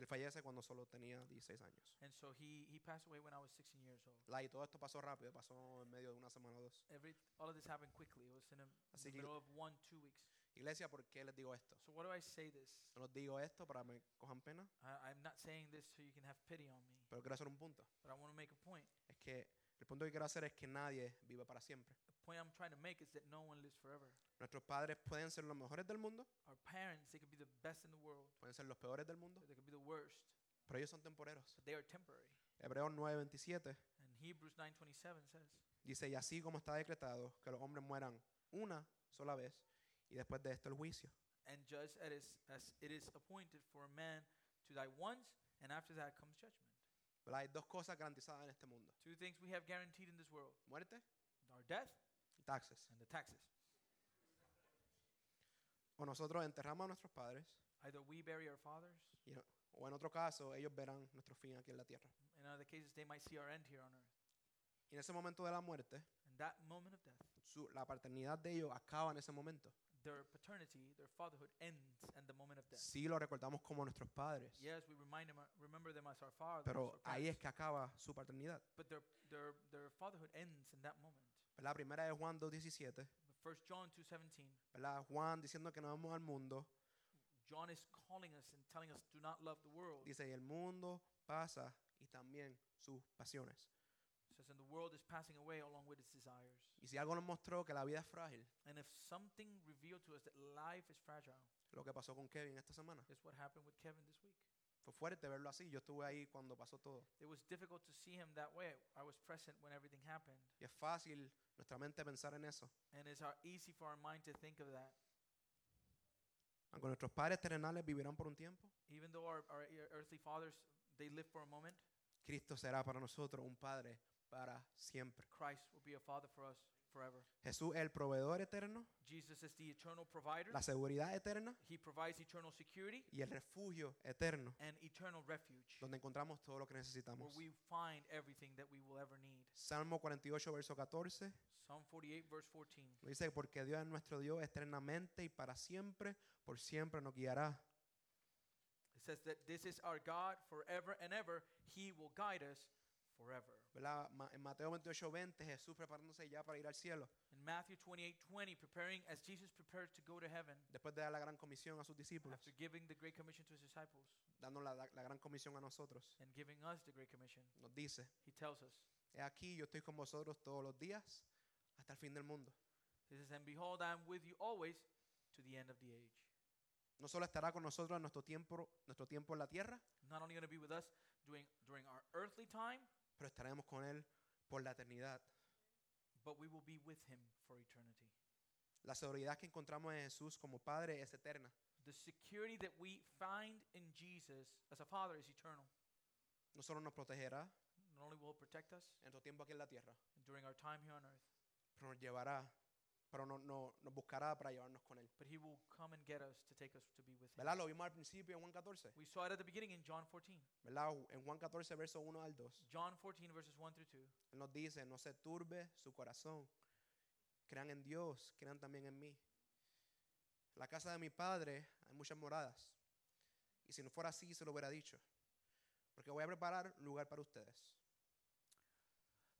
Y él fallece cuando solo tenía 16 años. And so he, he passed away when I was 16 years old. Y todo esto pasó rápido, pasó en medio de una semana o dos. Every, all of this happened quickly. It was in, a, in Así the que- middle of one, two weeks. Iglesia, ¿por qué les digo esto? So what do I say this? No les digo esto para que me cojan pena, I, I'm not saying this so you can have pity on me, pero quiero hacer un punto. but I want to make a point. Es que el punto que quiero hacer es que nadie vive para siempre. Point I'm trying to make is that no one lives forever. Nuestros padres pueden ser los mejores del mundo, Our parents, they could be the best in the world, pueden ser los peores del mundo, they could be the worst, pero ellos son temporeros. but they are temporary. Hebreos 9:27 And Hebrews 9:27 says, dice, y así como está decretado que los hombres mueran una sola vez y después de esto el juicio. "And just as, it is appointed for a man to die once, and after that comes judgment." ¿Verdad? Hay dos cosas garantizadas en este mundo. Two things we have guaranteed in this world: Muerte our death taxes. and the taxes. O nosotros enterramos a nuestros padres Either we bury our fathers, y- o en otro caso ellos verán nuestro fin aquí en la tierra. in other cases, they might see our end here on earth. Y en ese momento de la muerte, In that moment of death, su- la paternidad de ellos acaba en ese momento. their paternity, their fatherhood ends at the moment of death. Sí lo recordamos como nuestros padres, Yes, we remind them, remember them as our fathers, pero our ahí es parents, que acaba su paternidad. but their, their, their fatherhood ends in that moment. La primera de Juan 2.17, First John 2:17, ¿verdad? Juan diciendo que no vamos al mundo, John is calling us and telling us, "Do not love the world." dice, y el mundo pasa y también sus pasiones. It says, "And the world is passing away along with its desires." Y si algo nos mostró que la vida es frágil, And if something revealed to us that life is fragile, lo que pasó con Kevin esta semana. is what happened with Kevin this week. Fue fuerte verlo así, yo estuve ahí cuando pasó todo. It was difficult to see him that way. I was present when everything happened, Y es fácil nuestra mente pensar en eso. and it's easy for our mind to think of that. Aunque nuestros padres terrenales vivirán por un tiempo, Even though our, our ear- earthly fathers they live for a moment, Cristo será para nosotros un Padre para siempre. Christ will be a father for us forever. Jesús es el proveedor eterno, Jesus is the eternal provider. la seguridad eterna He provides eternal security y el refugio eterno, and eternal refuge donde encontramos todo lo que where necesitamos. we find everything that we will ever need. Salmo 48, verso 14, Psalm 48, verse 14. nos dice, porque Dios es nuestro Dios eternamente y para siempre, por siempre nos guiará. It says that this is our God forever and ever. He will guide us forever. En Mateo 28, 20, Jesús preparándose ya para ir al cielo, In Matthew 28, 20, preparing as Jesus prepared to go to heaven después de dar la gran comisión a sus discípulos, after giving the Great Commission to his disciples dando la, la gran comisión a nosotros, and giving us the Great Commission. nos dice, He tells us, he aquí yo estoy con vosotros todos los días hasta el fin del mundo. He says, And behold, I am with you always to the end of the age. No solo estará con nosotros en nuestro tiempo, nuestro tiempo en la tierra, Not only going to be with us during, during our earthly time, pero estaremos con Él por la eternidad. but we will be with him for eternity. La seguridad que encontramos en Jesús como Padre es eterna. The security that we find in Jesus as a father is eternal. No solo nos protegerá Not only will it protect us en nuestro tiempo aquí en la tierra, during our time here on earth, pero nos llevará, pero no, no- nos buscará para llevarnos con Él. but he will come and get us to take us to be with him. ¿Verdad? Lo vimos al principio en Juan 14. We saw it at the beginning in John 14. ¿Verdad? En Juan 14, verso 1 al 2. John 14, verses 1 through 2. Él nos dice, no se turbe su corazón. Crean en Dios, crean también en mí. En la casa de mi padre hay muchas moradas. Y si no fuera así, se lo hubiera dicho. Porque voy a preparar lugar para ustedes.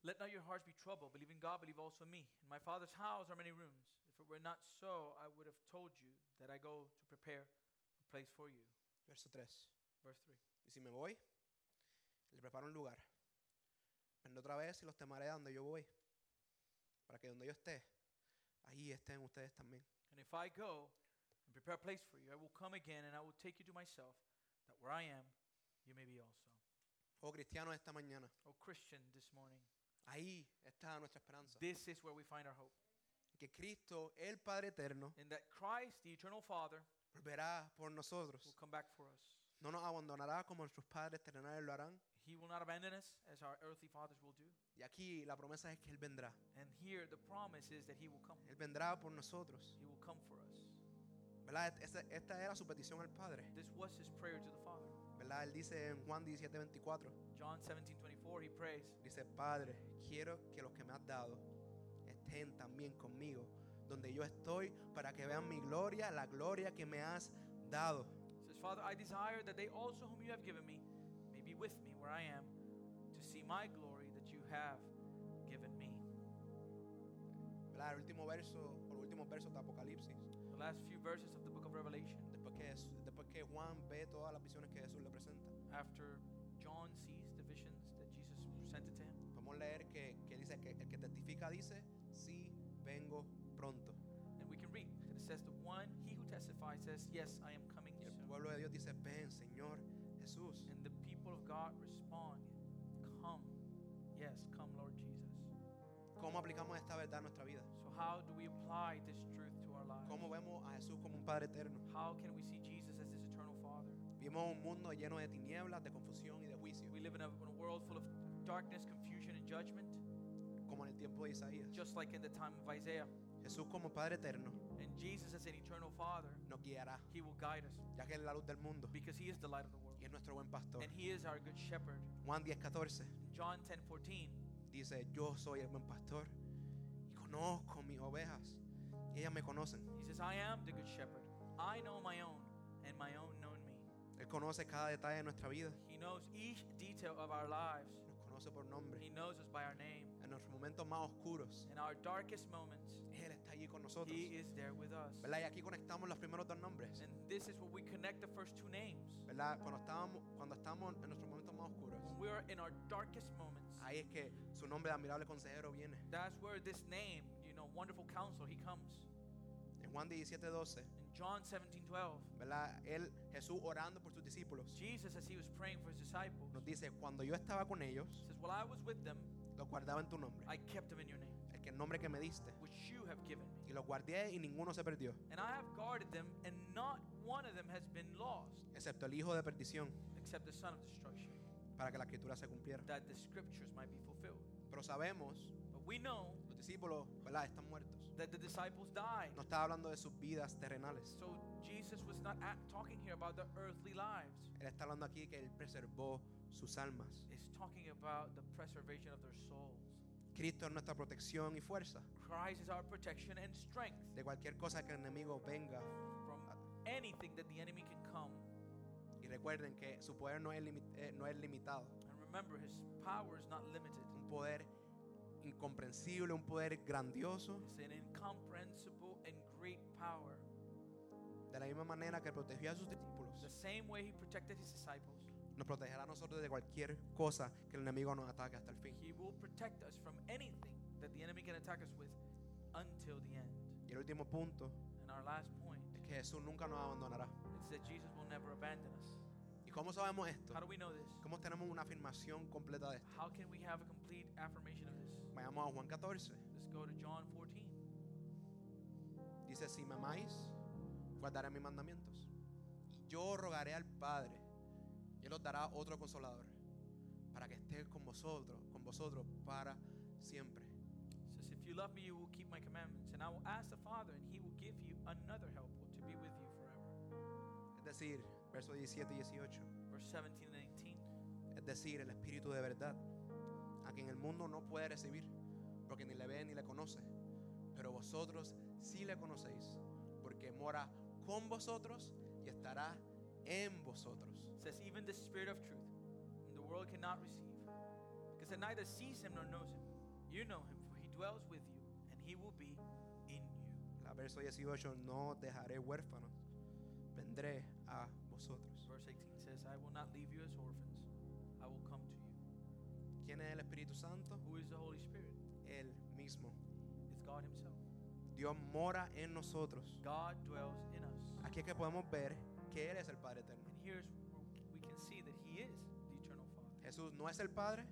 Let not your hearts be troubled. Believe in God, believe also in me. In my Father's house are many rooms. If it were not so, I would have told you that I go to prepare a place for you. Verso 3. Verse 3. Y si me voy, le preparo un lugar. Vendré otra vez y los temaré a donde yo voy. Para que donde yo esté, ahí estén ustedes también. And if I go and prepare a place for you, I will come again and I will take you to myself, that where I am, you may be also. Oh cristianos, esta mañana, Oh, Christian, this morning, ahí está nuestra esperanza. this is where we find our hope. Que Cristo, el Padre eterno, In that Christ, the eternal Father, volverá por nosotros. will come back for us. No nos abandonará como nuestros padres terrenales lo harán. He will not abandon us as our earthly fathers will do. Y aquí la promesa es que Él vendrá. And here, the promise is that He will come. Él vendrá por nosotros. He will come for us. ¿Verdad? Esta, esta era su petición al Padre. This was His prayer to the Father. ¿Verdad? Él dice en Juan 17, 24. John 17, 24, He prays, Dice, Padre, quiero que los que me has dado estén también conmigo, donde yo estoy, para que vean mi gloria, la gloria que me has dado. says, Father, I desire that they also whom you have given me may be with me where I am, to see my glory that you have given me. ¿Verdad? El último verso, o los últimos versos de Apocalipsis. The last few verses of the book of Revelation, Después que, que Juan ve todas las visiones que Jesús le presenta, after John sees the visions that Jesus presented to him, podemos leer que, que dice que el que testifica dice, sí, vengo pronto. and we can read that it says, The one, he who testifies says, Yes, I am coming Y el soon. pueblo de Dios dice, ven, Señor Jesús. And the people of God respond, Come. Yes, come, Lord Jesus. ¿Cómo aplicamos esta verdad a nuestra vida? So, how do we apply this truth to our lives? ¿Cómo vemos a Jesús como un Padre eterno? How can we see Vivimos un mundo lleno de tinieblas, de confusión y de juicio, We live in a, in a world full of darkness, confusion, and judgment, como en el tiempo de Isaías. just like in the time of Isaiah. Jesús como Padre eterno And Jesus, as an eternal Father, nos guiará, He will guide us ya que es la luz del mundo because He is the light of the world. y es nuestro buen pastor. And He is our good shepherd. Juan 10:14 John 10 14, dice, yo soy el buen pastor y conozco mis ovejas y ellas me conocen. He says, I am the good shepherd. I know my own, and my own. Él conoce cada detalle de nuestra vida, He knows each detail of our lives. nos conoce por nombre. He knows us by our name. En nuestros momentos más oscuros, In our darkest moments, Él está allí con nosotros. He is there with us. ¿Verdad? Y aquí conectamos los primeros dos nombres. And this is where we connect the first two names. ¿Verdad? Cuando estamos, cuando estamos en nuestros momentos más oscuros, When we are in our darkest moments, ahí es que su nombre de admirable consejero viene. that's where this name, you know, wonderful counselor, he comes. En Juan 17:12, In John 17 12, ¿verdad? Él, Jesús orando por sus discípulos, Jesus, as he was praying for his disciples, nos dice, cuando yo estaba con ellos, says, While I was with them, los guardaba en tu nombre, I kept them in your name, el que el nombre que me diste, which you have given me. y los guardé y ninguno se perdió, And I have guarded them, and not one of them has been lost, excepto el hijo de perdición, except the son of destruction, para que la escritura se cumpliera. that the scriptures might be fulfilled. Pero sabemos, But we know discípulos, ¿verdad? Están muertos. that the disciples died. No está hablando de sus vidas terrenales. So Jesus was not at, talking here about the earthly lives. Él está hablando aquí que Él preservó sus almas. He's talking about the preservation of their souls. Cristo es nuestra protección y fuerza Christ is our protection and strength de cualquier cosa que el enemigo venga. from anything that the enemy can come. Y recuerden que su poder no es, eh, no es limitado. And remember, his power is not limited. Un poder incomprensible, un poder grandioso. It's an incomprehensible and great power. De la misma manera que protegió a sus discípulos, The same way he protected his disciples, nos protegerá a nosotros de cualquier cosa que el enemigo nos ataque hasta el fin. he will protect us from anything that the enemy can attack us with until the end. Y el último punto And our last point es que Jesús nunca nos abandonará. is that Jesus will never abandon us. ¿Y cómo sabemos esto? How do we know this? ¿Cómo tenemos una afirmación completa de esto? How can we have a complete affirmation of this? Vayamos a Juan 14. Let's go to John 14. Dice, si me amáis, guardaré mis mandamientos. Y yo rogaré al Padre, y Él os dará otro consolador, para que esté con vosotros, con vosotros para siempre. Says, If you love me, you will keep my commandments, and I will ask the Father, and he will give you another helper to be with you forever. Es decir, versos 17 y 18. Verse 17 and 18. Es decir, el Espíritu de verdad, a quien el mundo no puede recibir, porque ni le ve ni le conoce. Pero vosotros sí le conocéis, porque mora con vosotros y estará en vosotros. Says, Even the Spirit of truth, whom the world cannot receive, because it neither sees him nor knows him. You know him, for he dwells with you, and he will be in you. La verso 18, no dejaré huérfanos, vendré a vosotros. Verse 18 says, I will not leave you as orphans, I will come to you. ¿Quién es el Espíritu Santo? Who is the Holy Spirit? Él mismo. It's God Himself. Dios mora en nosotros. God dwells in us. Aquí es que podemos ver que Él es el Padre eterno. And here's where we can see that He is the eternal Father. Jesús no es el Padre,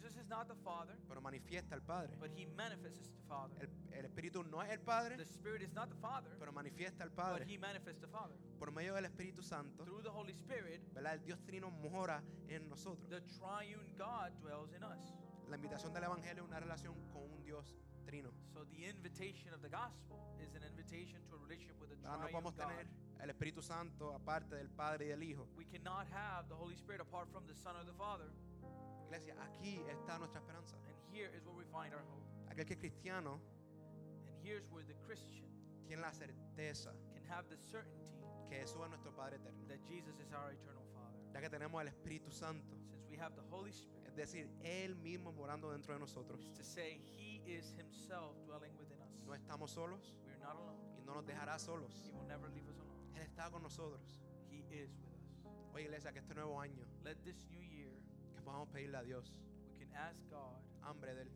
Jesus is not the Father, pero manifiesta al Padre. but He manifests the Father. El, el Espíritu no es el Padre, The Spirit is not the Father, pero manifiesta al but Padre. He manifests the Father. Por medio del Espíritu Santo, Through the Holy Spirit, ¿verdad? El Dios Trino mora en nosotros. the triune God dwells in us. La invitación del Evangelio es una relación con un Dios trino. So the invitation of the gospel is an invitation to a relationship with a ¿verdad? No triune podemos God. tener el Espíritu Santo aparte del Padre y del Hijo. We cannot have the Holy Spirit apart from the Son or the Father. Iglesia, aquí está nuestra esperanza. And here is where we find our hope. Aquel que es cristiano And here's where the Christian tiene la certeza can have the certainty que Jesús es nuestro Padre eterno. that Jesus is our eternal Father. Ya que tenemos el Espíritu Santo, Since we have the Holy Spirit, es decir, Él mismo morando dentro de nosotros. to say He is Himself dwelling within us. No estamos solos We are not alone. y no nos dejará solos. He will never leave us alone. Él está con nosotros. He is with us. Oye, iglesia, que este nuevo año, Let this new year, que podamos pedirle a Dios we can ask God hambre de Él.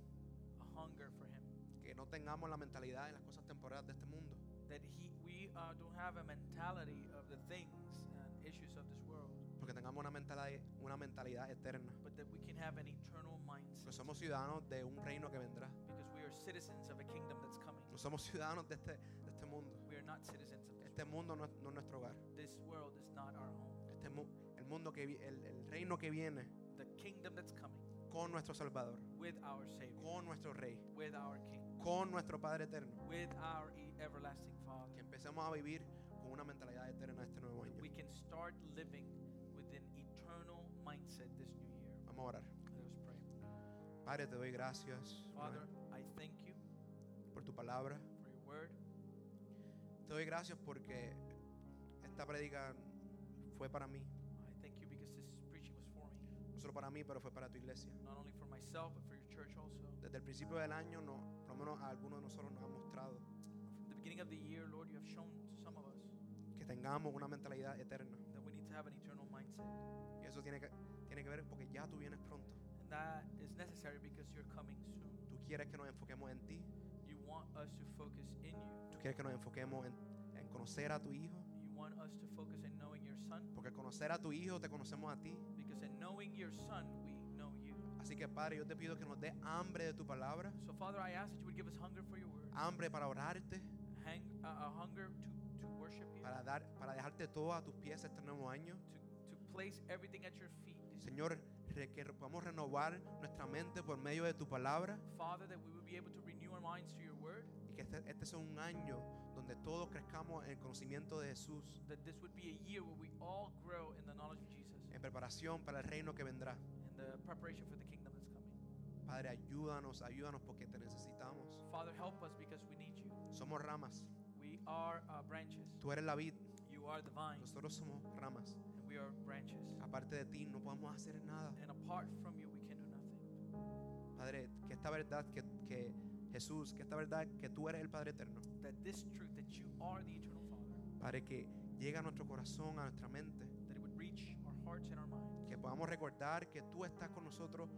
a hunger for Him. Que no tengamos la mentalidad de las cosas temporales de este mundo. That He, we uh, don't have a mentality of the things and issues of this world, Porque tengamos una mentalidad, una mentalidad eterna. but that we can have an eternal mindset. Porque somos ciudadanos de un reino que vendrá. Because we are citizens of a kingdom that's coming. No somos ciudadanos de este, de este mundo. We are not citizens of this Este mundo no es, no es nuestro hogar. world. This world is not our home. Este mu- el mundo que el, el reino que viene The kingdom that's coming con nuestro Salvador, with our Savior, con nuestro Rey, with our King, con nuestro Padre eterno. with our everlasting Father. Que empecemos a vivir con una mentalidad eterna este nuevo año. We can start living with an eternal mindset this new year. Vamos a orar. Let us pray. Padre, te doy gracias Father, I thank you por tu palabra. for your word. Te doy gracias porque esta predica fue para mí. Solo para mí, pero fue para tu iglesia. not only for myself, but for your church also. Desde el principio del año, no, por lo menos a algunos de nosotros nos ha mostrado From the beginning of the year, Lord, you have shown to some of us que tengamos una mentalidad eterna. that we need to have an eternal mindset. Y eso tiene que, tiene que ver porque ya tú vienes pronto. And that is necessary because you're coming soon. Tú quieres que nos enfoquemos en ti. You want us to focus in you. Tú quieres que nos enfoquemos en, en conocer a tu Hijo. You want us to focus in knowing your son Porque al conocer a tu Hijo te conocemos a ti. because in knowing your son, we know you. Así que Padre, yo te pido que nos dé hambre de tu palabra. So, Father, I ask that you would give us hunger for your word, Hambre para orarte. hang, uh, a hunger to, to worship you, Para, dar, para dejarte todo a tus pies este nuevo año. to, to place everything at your feet. Señor, que podamos renovar nuestra mente por medio de tu palabra Father, that we will be able to renew our minds to your word, que este, este sea un año donde todos crezcamos en el conocimiento de Jesús, that this would be a year where we all grow in the knowledge of Jesus en preparación para el reino que vendrá. and the preparation for the kingdom that's coming. Padre, ayúdanos, ayúdanos porque te necesitamos. Father, help us because we need you. Somos ramas, We are uh, branches. tú eres la vid, You are the vine, nosotros somos ramas. and we are branches. Aparte de ti no podemos hacer nada. And apart from you, we can do nothing. Padre, que esta verdad que, que Jesús, que esta verdad que tú eres el Padre eterno, That this truth, that you are the eternal Father, Padre, que llegue a nuestro corazón, a nuestra mente, that it would reach our hearts and our minds. que podamos recordar que tú estás con nosotros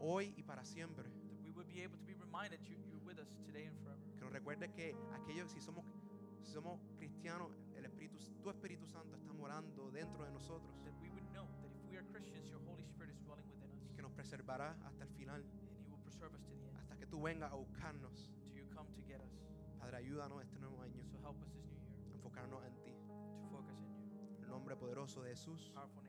hoy y para siempre. That we would be able to be reminded you, you're with us today and forever. Que nos recuerde que aquellos, si somos, si somos cristianos, el Espíritu, tu Espíritu Santo está morando dentro de nosotros That we would know that if we are Christians, your Holy Spirit is dwelling within us. y que nos preservará hasta el final, And He will preserve us to the tú vengas a buscarnos. Till you come to get us. Padre, ayúdanos este nuevo año So help us this new year a enfocarnos en ti. to focus in you. En el nombre poderoso de Jesús. Powerful